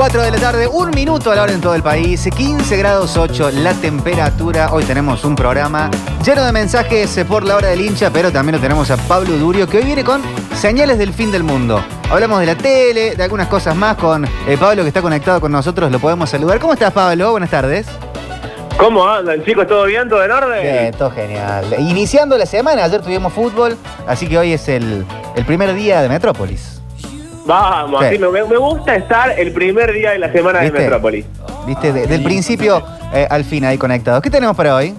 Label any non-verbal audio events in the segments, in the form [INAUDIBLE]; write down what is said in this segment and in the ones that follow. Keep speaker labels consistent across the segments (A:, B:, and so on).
A: 4 de la tarde, un minuto a la hora en todo el país, 15 grados 8 la temperatura. Hoy tenemos un programa lleno de mensajes por la hora del hincha, pero también lo tenemos a Pablo Durio, que hoy viene con señales del fin del mundo. Hablamos de la tele, de algunas cosas más con eh, Pablo que está conectado con nosotros, lo podemos saludar. ¿Cómo estás, Pablo? Buenas tardes.
B: ¿Cómo andan, chicos? ¿Todo bien? ¿Todo en orden?
A: Bien, todo genial. Iniciando la semana, ayer tuvimos fútbol, así que hoy es el, el primer día de Metrópolis.
B: Vamos,
A: Sí.
B: me, me gusta estar el primer día de la semana
A: ¿Viste?
B: de Metrópolis.
A: Viste, De- del principio eh, al fin ahí conectados. ¿Qué tenemos para hoy?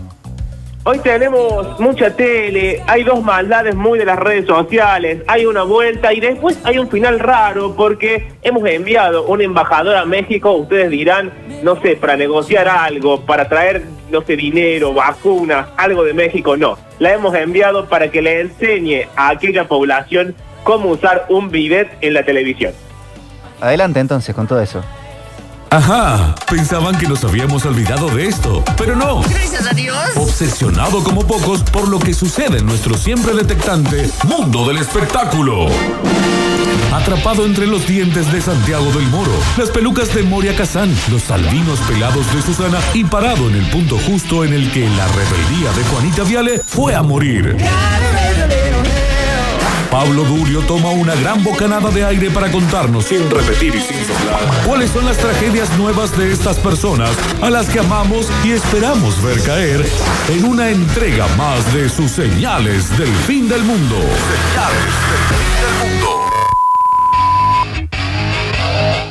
B: Hoy tenemos mucha tele, hay dos maldades muy de las redes sociales, hay una vuelta y después hay un final raro porque hemos enviado un embajador a México, ustedes dirán, no sé, para negociar algo, para traer, no sé, dinero, vacunas, algo de México, no. La hemos enviado para que le enseñe a aquella población cómo usar un bidet en la televisión.
A: Adelante entonces con todo eso.
C: Ajá, pensaban que nos habíamos olvidado de esto, pero no.
D: Gracias a Dios.
C: Obsesionado como pocos por lo que sucede en nuestro siempre detectante mundo del espectáculo. Atrapado entre los dientes de Santiago del Moro, las pelucas de Moria Kazán, los albinos pelados de Susana y parado en el punto justo en el que la rebeldía de Juanita Viale fue a morir. Pablo Durio toma una gran bocanada de aire para contarnos, sin repetir y sin soplar, cuáles son las tragedias nuevas de estas personas a las que amamos y esperamos ver caer en una entrega más de sus señales del fin del mundo. Señales del fin del mundo.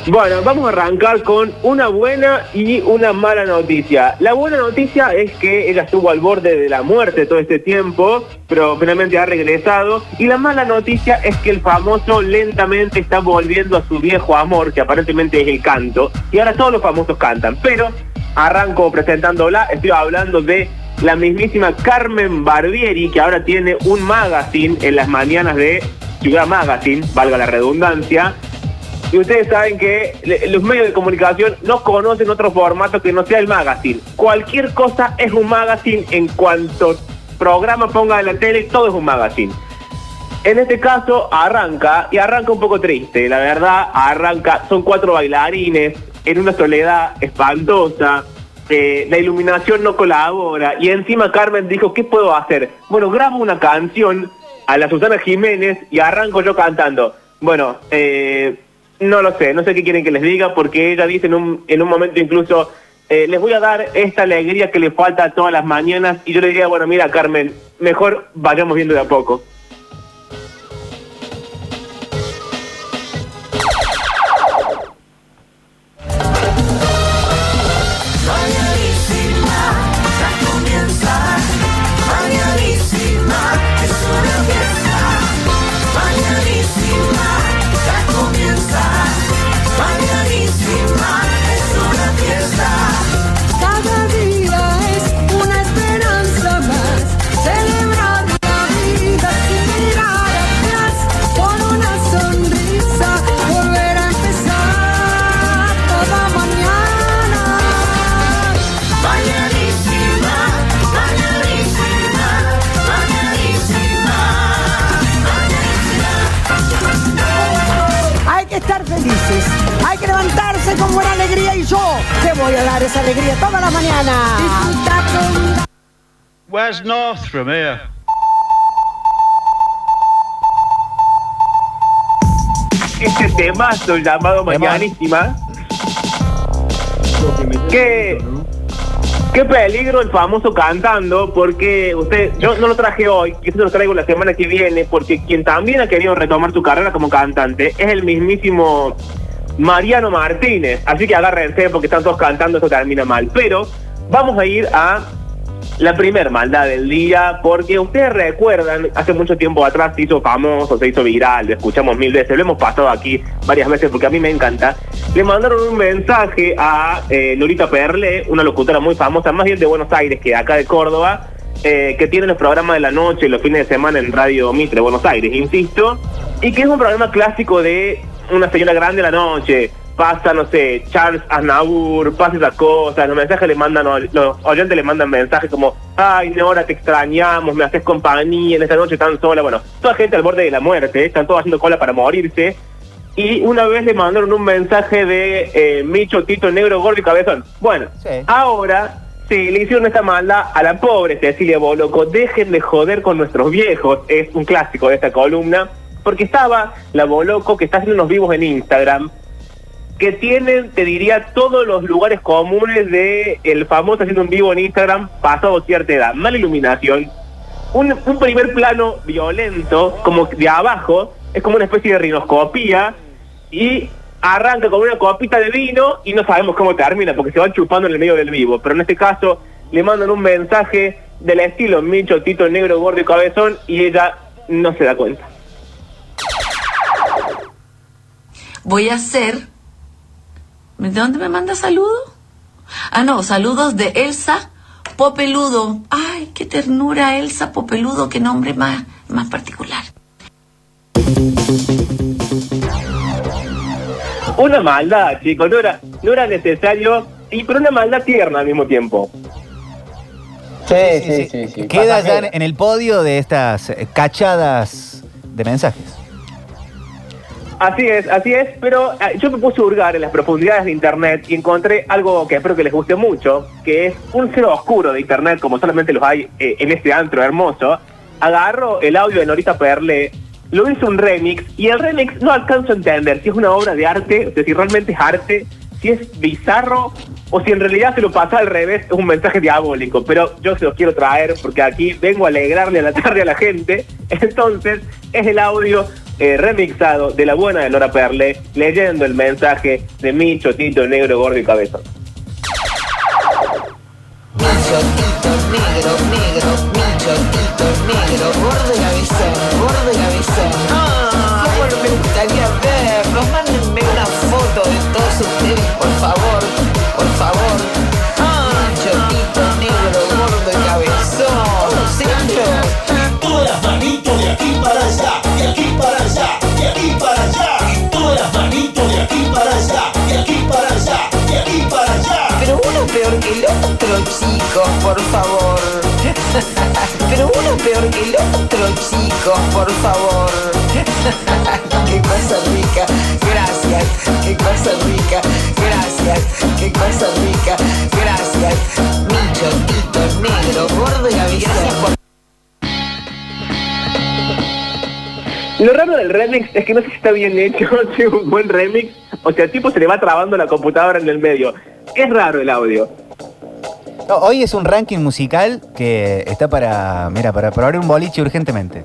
B: Bueno, vamos a arrancar con una buena y una mala noticia. La buena noticia es que ella estuvo al borde de la muerte todo este tiempo, pero finalmente ha regresado. Y la mala noticia es que el famoso lentamente está volviendo a su viejo amor, que aparentemente es el canto. Y ahora todos los famosos cantan. Pero arranco presentándola, estoy hablando de la mismísima Carmen Barbieri, que ahora tiene un magazine en las mañanas de Ciudad Magazine, valga la redundancia. Y ustedes saben que los medios de comunicación no conocen otro formato que no sea el magazine. Cualquier cosa es un magazine en cuanto programa ponga en la tele, todo es un magazine. En este caso arranca, y arranca un poco triste, la verdad, arranca, son cuatro bailarines en una soledad espantosa, la iluminación no colabora, y encima Carmen dijo, ¿qué puedo hacer? Bueno, grabo una canción a la Susana Jiménez y arranco yo cantando. Bueno, eh, no lo sé, no sé qué quieren que les diga, porque ella dice en un, en un momento incluso, eh, les voy a dar esta alegría que le falta todas las mañanas, y yo le diría, bueno, mira Carmen, mejor vayamos viendo de a poco.
E: Yo te voy a dar esa alegría toda la mañana.
F: Where's North from here?
B: este temazo llamado Mañanísima. Qué, qué peligro el famoso cantando, porque usted, yo no lo traje hoy, quizás lo traigo la semana que viene, porque quien también ha querido retomar su carrera como cantante es el mismísimo Mariano Martínez. Así que agárrense porque están todos cantando, esto termina mal. Pero vamos a ir a la primer maldad del día, porque ustedes recuerdan, hace mucho tiempo atrás se hizo famoso, se hizo viral, lo escuchamos mil veces, lo hemos pasado aquí varias veces porque a mí me encanta. Le mandaron un mensaje a eh, Lolita Perle, una locutora muy famosa, más bien de Buenos Aires que acá de Córdoba, eh, que tiene los programas de la noche y los fines de semana en Radio Mitre, Buenos Aires, insisto, y que es un programa clásico de una señora grande a la noche, pasa, no sé, Charles Aznavour, pasa esas cosas, los mensajes le mandan, los oyentes le mandan mensajes como, ay, Nora, te extrañamos, me haces compañía en esta noche tan sola, bueno, toda gente al borde de la muerte, están todos haciendo cola para morirse, y una vez le mandaron un mensaje de eh, Micho, Tito, Negro, Gordo y Cabezón. Bueno,
A: Sí.
B: ahora sí, le hicieron esta maldad a la pobre Cecilia Boloco. Dejen de joder con nuestros viejos, es un clásico de esta columna, porque estaba la Boloco que está haciendo unos vivos en Instagram, que tienen, te diría, todos los lugares comunes de el famoso haciendo un vivo en Instagram pasado cierta edad. Mala iluminación, un, primer plano violento, como de abajo, es como una especie de rinoscopía, y arranca con una copita de vino y no sabemos cómo termina, porque se van chupando en el medio del vivo. Pero en este caso le mandan un mensaje del estilo Micho, Tito, Negro, Gordo y Cabezón, y ella no se da cuenta.
G: Voy a hacer... ¿De dónde me manda saludo? Ah, no, saludos de Elsa Popeludo. Ay, qué ternura, Elsa Popeludo, qué nombre más, más particular.
B: Una maldad, chicos, no era, no era necesario, y pero una maldad tierna al mismo tiempo.
H: Sí, sí, sí. sí,
A: Queda ya en el podio de estas eh, cachadas de mensajes.
B: Así es, así es, pero eh, yo me puse a hurgar en las profundidades de Internet y encontré algo que espero que les guste mucho, que es un cero oscuro de Internet, como solamente los hay eh, en este antro hermoso. Agarro el audio de Norita Perle, lo hizo un remix, y el remix no alcanzo a entender si es una obra de arte, o sea, si realmente es arte, si es bizarro, o si en realidad se lo pasa al revés, es un mensaje diabólico. Pero yo se los quiero traer, porque aquí vengo a alegrarle a la [LAUGHS] tarde a la gente. Entonces, es el audio eh, remixado de la buena de Nora Perle, leyendo el mensaje de Micho, Tito, Negro, Gordo y Cabezón.
I: Micho, tito, negro, negro, micho, tito, negro, gordo y cabezón, gordo y cabezón. Ah, cómo no me gustaría verlos, mándenme otro, chicos, por favor. [LAUGHS] Pero uno peor que el otro, chicos, por favor. [LAUGHS] Qué cosa rica, gracias. Qué cosa rica, gracias. Qué cosa rica, gracias. Micho, negro, gordo y avisado.
B: Lo raro del remix es que no sé si está bien hecho, [LAUGHS] si es un buen remix, o sea, al tipo se le va trabando la computadora en el medio. Es raro el audio.
A: No, hoy es un ranking musical que está para, mira, para, para abrir un boliche urgentemente.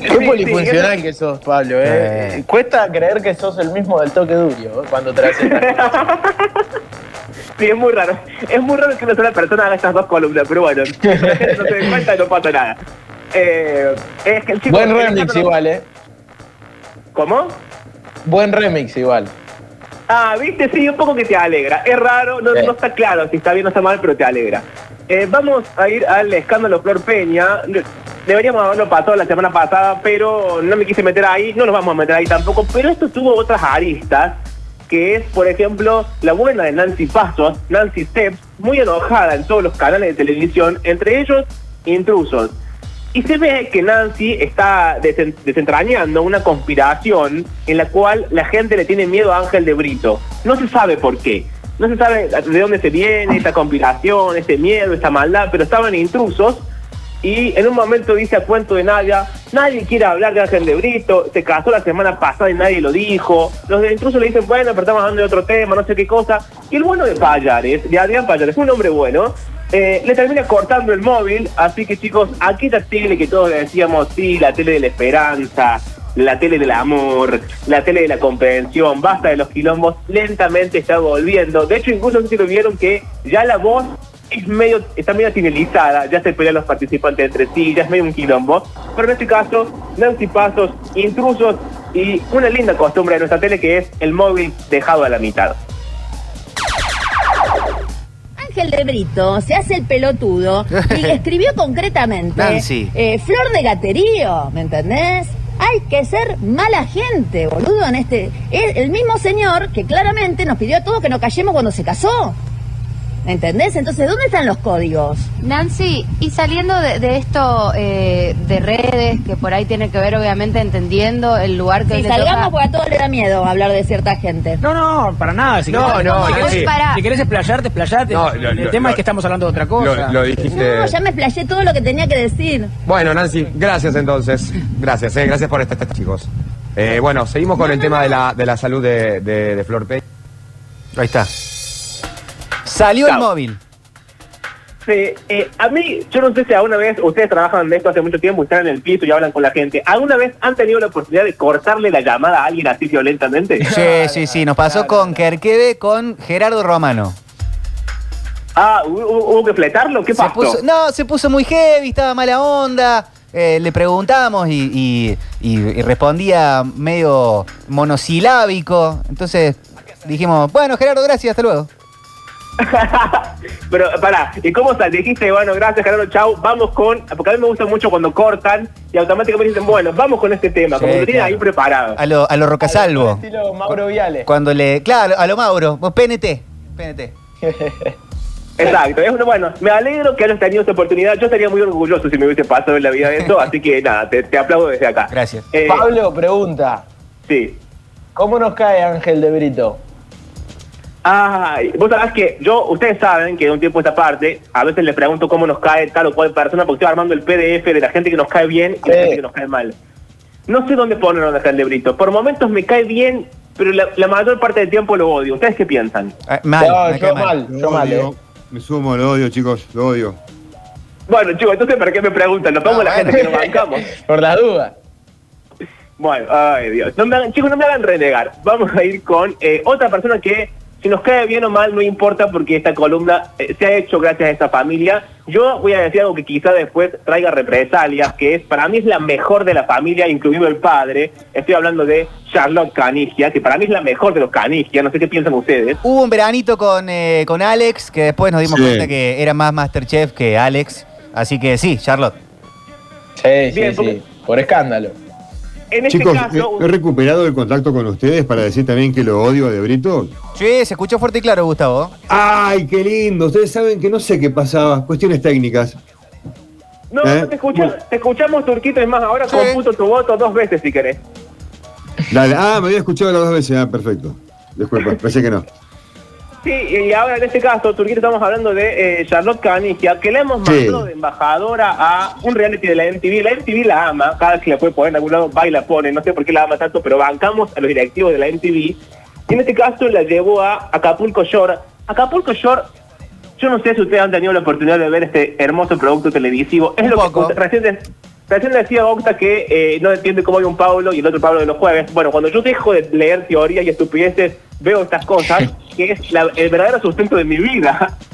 H: Qué
B: Sí,
H: polifuncional
B: sí,
H: que sos, Pablo, ¿eh?
A: Eh.
H: Cuesta creer que sos el mismo del toque duro ¿eh? cuando te haces [LAUGHS]
B: Sí, es muy raro. Es muy raro que una sola persona haga estas dos columnas, pero bueno, si la gente no se dé cuenta no pasa nada. Eh, es que el chico-
H: Buen remix igual, ¿eh?
B: ¿Cómo?
H: Buen remix igual.
B: Ah, viste, sí, un poco que te alegra. Es raro, no,
H: Sí.
B: no está claro si está bien o está mal, pero te alegra. Eh, vamos a ir al escándalo Flor Peña. Deberíamos haberlo pasado la semana pasada, pero no me quise meter ahí, no nos vamos a meter ahí tampoco. Pero esto tuvo otras aristas, que es, por ejemplo, la buena de Nancy Pasos, Nancy Steps, muy enojada en todos los canales de televisión, entre ellos intrusos. Y se ve que Nancy está desen- desentrañando una conspiración en la cual la gente le tiene miedo a Ángel de Brito. No se sabe por qué. No se sabe de dónde se viene esta conspiración, este miedo, esta maldad, pero estaban intrusos. Y en un momento dice a cuento de Nadia, nadie quiere hablar de Ángel de Brito, se casó la semana pasada y nadie lo dijo. Los de intrusos le dicen, bueno, pero estamos hablando de otro tema, no sé qué cosa. Y el bueno de Payares, de Adrián Payares, un hombre bueno, eh, le termina cortando el móvil, así que chicos, aquella tele que todos decíamos, sí, la tele de la esperanza, la tele del amor, la tele de la comprensión, basta de los quilombos, lentamente está volviendo. De hecho, incluso no sé si lo vieron que ya la voz es medio, está medio finalizada, ya se pelean los participantes entre sí, ya es medio un quilombo. Pero en este caso, Nancy Pasos, intrusos y una linda costumbre de nuestra tele que es el móvil dejado a la mitad.
J: Ángel de Brito se hace el pelotudo [LAUGHS] y escribió concretamente eh, Flor de Gaterío, ¿me entendés? Hay que ser mala gente, boludo, en este. Es el mismo señor que claramente nos pidió a todos que nos callemos cuando se casó. ¿Me entendés? Entonces, ¿dónde están los códigos?
K: Nancy, y saliendo de, de esto eh, de redes, que por ahí tiene que ver obviamente entendiendo el lugar que
J: Si
K: le
J: salgamos,
K: toca...
J: porque a todos le da miedo hablar de cierta gente.
L: No, no, para nada. Si
M: No,
L: querés-
M: no,
L: si querés, si explayarte, explayate.
M: No, lo-
L: el
M: lo-
L: tema
M: lo-
L: es que estamos hablando de otra cosa.
M: Lo, lo dijiste.
J: No, ya me explayé todo lo que tenía que decir.
M: Bueno, Nancy, gracias entonces. Gracias, eh, gracias por estar, chicos. Eh, bueno, seguimos con el tema de la, de la salud de, de, de Flor Pay.
A: Ahí está. Salió el móvil.
B: Sí, eh, a mí, yo no sé si alguna vez, ustedes trabajan de esto hace mucho tiempo, y están en el piso y hablan con la gente. ¿Alguna vez han tenido la oportunidad de cortarle la llamada a alguien así violentamente?
A: Sí, sí, sí. Nos pasó con Kerkebe con Gerardo Romano.
B: Ah, ¿hubo, que fletarlo? ¿Qué
A: Se
B: pasó?
A: puso- no, se puso muy heavy, estaba mala onda. Eh, le preguntamos y, y- y- y respondía medio monosilábico. Entonces dijimos, bueno, Gerardo, gracias, hasta luego. [LAUGHS]
B: Pero, pará, ¿y cómo estás? Dijiste, bueno, gracias, Gerardo, chau, vamos con... Porque a mí me gusta mucho cuando cortan y automáticamente dicen, bueno, vamos con este tema, como
A: Sí,
B: lo tienen
A: claro.
B: ahí preparado.
A: A lo, a lo Rocasalvo.
H: Estilo Mauro Viale.
A: Cuando le. Claro, a lo Mauro. PNT. PNT. [LAUGHS]
B: Exacto, es uno, bueno, me alegro que hayas tenido esta oportunidad. Yo estaría muy orgulloso si me hubiese pasado en la vida eso, así que nada, te, te aplaudo desde acá.
A: Gracias.
B: Eh,
H: Pablo pregunta,
B: Sí.
H: ¿cómo nos cae Ángel de Brito?
B: Ay, vos sabés que yo, ustedes saben que de un tiempo a esta parte, a veces les pregunto cómo nos cae tal o cual persona, porque estoy armando el PDF de la gente que nos cae bien y la gente que nos cae mal. No sé dónde poner a Ángel de Brito. Por momentos me cae bien, pero la, la mayor parte del tiempo lo odio. ¿Ustedes qué piensan?
A: Ah, mal,
H: No, yo
A: mal.
H: yo mal, eh.
N: Me sumo, lo odio, chicos, lo odio.
B: Bueno, chicos, entonces, ¿para qué me preguntan? Nos pongo
A: Ah,
B: la
A: bueno.
B: gente que nos bancamos. [LAUGHS]
H: Por la duda.
B: Bueno, ay Dios. No me hagan- chicos, no me hagan renegar. Vamos a ir con eh, otra persona que, si nos cae bien o mal, no importa porque esta columna eh, se ha hecho gracias a esta familia. Yo voy a decir algo que quizá después traiga represalias, que es, para mí es la mejor de la familia, incluido el padre. Estoy hablando de Charlotte Canigia, que para mí es la mejor de los Canigia. No sé qué piensan ustedes.
A: Hubo un veranito con, eh, con Alex, que después nos dimos
N: Sí.
A: cuenta que era más Masterchef que Alex. Así que sí, Charlotte.
H: Sí,
B: Bien,
H: sí,
B: porque-
H: sí. Por escándalo.
B: En este
N: Chicos,
B: caso...
N: he, he recuperado el contacto con ustedes para decir también que lo odio a De Brito.
A: Sí, se escuchó fuerte y claro, Gustavo.
N: ¡Ay, qué lindo! Ustedes saben que no sé qué pasaba, cuestiones técnicas.
B: No,
N: ¿Eh?
B: no te escuchamos, te escuchamos, Turquito, es más, ahora
A: Sí.
B: computo tu voto dos veces si querés.
N: Dale. Ah, me había escuchado las dos veces. Ah, perfecto. Disculpa, [LAUGHS] pensé que no.
B: Sí, y ahora en este caso, Turquito, estamos hablando de eh, Charlotte Canigia, que le hemos
N: Sí.
B: mandado de embajadora a un reality de la MTV. La MTV la ama, cada vez que la puede poner en algún lado, va y la pone. No sé por qué la ama tanto, pero bancamos a los directivos de la MTV. Y en este caso la llevó a Acapulco Shore. Acapulco Shore, yo no sé si ustedes han tenido la oportunidad de ver este hermoso producto televisivo. Es
A: Un
B: lo
A: poco.
B: que recién, de- recién decía Octa que eh, no entiende cómo hay un Pablo y el otro Pablo de los jueves. Bueno, cuando yo dejo de leer teorías y estupideces, veo estas cosas, [LAUGHS] que es la- el verdadero sustento de mi vida. [LAUGHS]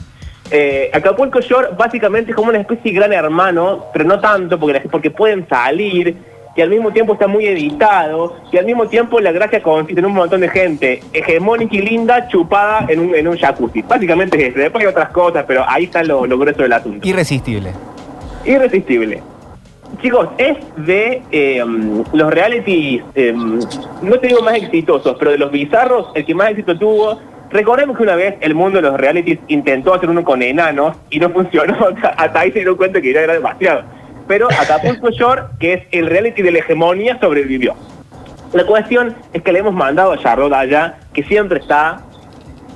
B: Eh, Acapulco Shore básicamente es como una especie de gran hermano, pero no tanto, porque, porque pueden salir, y al mismo tiempo está muy editado, y al mismo tiempo la gracia consiste en un montón de gente hegemónica y linda chupada en un, en un jacuzzi. Básicamente es eso. Después hay otras cosas, pero ahí está lo, lo grueso del asunto.
A: Irresistible.
B: Irresistible. Chicos, es de eh, los realities, eh, no te digo más exitosos, pero de los bizarros, el que más éxito tuvo. Recordemos que una vez el mundo de los realities intentó hacer uno con enanos y no funcionó. [LAUGHS] Hasta ahí se dieron cuenta que ya era demasiado. Pero Acapulco Shore, que es el reality de la hegemonía, sobrevivió. La cuestión es que le hemos mandado a Charlotte allá, que siempre está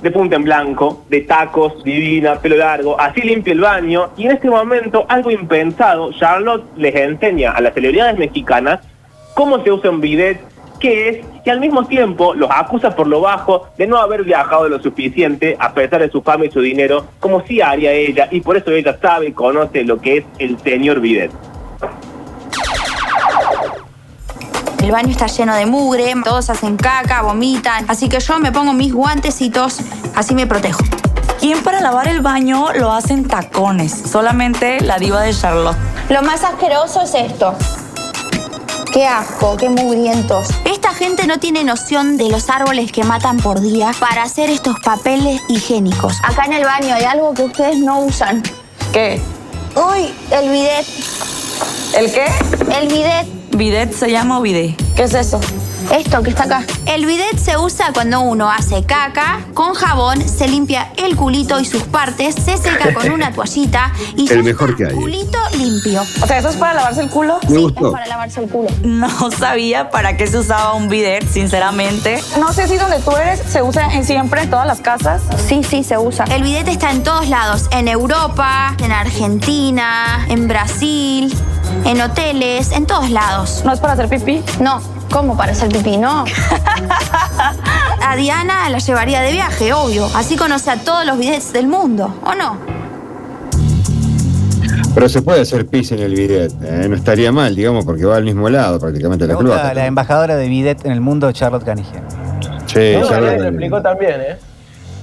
B: de punta en blanco, de tacos, divina, pelo largo, así limpia el baño, y en este momento, algo impensado, Charlotte les enseña a las celebridades mexicanas cómo se usa un bidet, qué es, y al mismo tiempo los acusa por lo bajo de no haber viajado lo suficiente a pesar de su fama y su dinero, como sí haría ella, y por eso ella sabe y conoce lo que es el señor bidet.
O: El baño está lleno de mugre, todos hacen caca, vomitan, así que yo me pongo mis guantecitos, así me protejo.
P: ¿Quién para lavar el baño lo hace en tacones? Solamente la diva de Charlotte.
O: Lo más asqueroso es esto. Qué asco, qué mugrientos. Esta gente no tiene noción de los árboles que matan por día para hacer estos papeles higiénicos. Acá en el baño hay algo que ustedes no usan.
P: ¿Qué?
O: Uy, el bidet.
P: ¿El qué?
O: El bidet.
P: Bidet se llama bidet.
O: ¿Qué es eso? Esto que está acá. El bidet se usa cuando uno hace caca, con jabón, se limpia el culito y sus partes, se seca con una [LAUGHS] toallita y ya
N: El mejor que hay.
O: culito limpio.
P: O sea, ¿eso es para lavarse el culo?
N: Me gustó.
O: Para lavarse el culo.
P: No sabía para qué se usaba un bidet, sinceramente.
Q: No sé si donde tú eres se usa en siempre en todas las casas.
O: Sí, sí, se usa. El bidet está en todos lados, en Europa, en Argentina, en Brasil, en hoteles, en todos lados.
Q: ¿No es para hacer pipí?
O: No, ¿cómo para hacer pipí? No. [LAUGHS] a Diana la llevaría de viaje, obvio. Así conoce a todos los bidets del mundo, ¿o no?
N: Pero se puede hacer pis en el bidet, ¿eh? no estaría mal, digamos, porque va al mismo lado prácticamente la cloaca.
A: la embajadora de bidet en el mundo, Charlotte Canigia.
N: Sí,
H: No,
N: lo-
H: lo explicó también, ¿eh?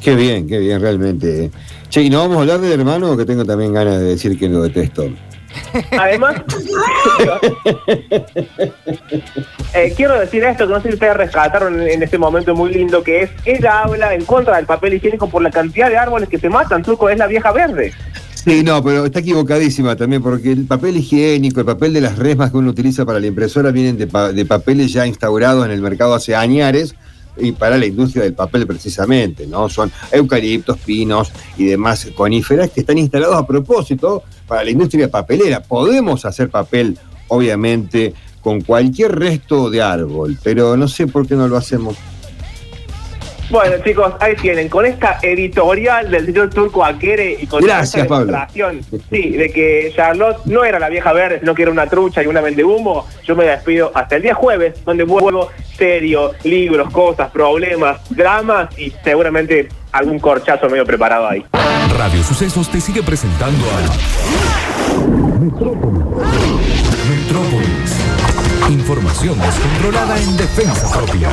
N: Qué bien, qué bien, realmente. eh. Che, ¿y no vamos a hablar del hermano que tengo también ganas de decir que lo detesto?
B: Además, [LAUGHS] eh, quiero decir esto que no sé si ustedes rescataron en, en este momento muy lindo, que es, ella habla en contra del papel higiénico por la cantidad de árboles que se matan, Turco, es la vieja verde.
N: Sí, no, pero está equivocadísima también, porque el papel higiénico, el papel de las resmas que uno utiliza para la impresora vienen de, pa- de papeles ya instaurados en el mercado hace añares y para la industria del papel precisamente, ¿no? Son eucaliptos, pinos y demás coníferas que están instalados a propósito para la industria papelera. Podemos hacer papel, obviamente, con cualquier resto de árbol, pero no sé por qué no lo hacemos.
B: Bueno, chicos, ahí tienen, con esta editorial del señor Turco Aquere y con
N: Gracias,
B: esta demostración, sí, de que Charlotte no era la vieja verde, sino que era una trucha y una humo, yo me despido hasta el día jueves, donde vuelvo serio, libros, cosas, problemas, dramas y seguramente algún corchazo medio preparado ahí.
C: Radio Sucesos te sigue presentando a Metrópolis. Metrópolis. Información descontrolada en defensa propia.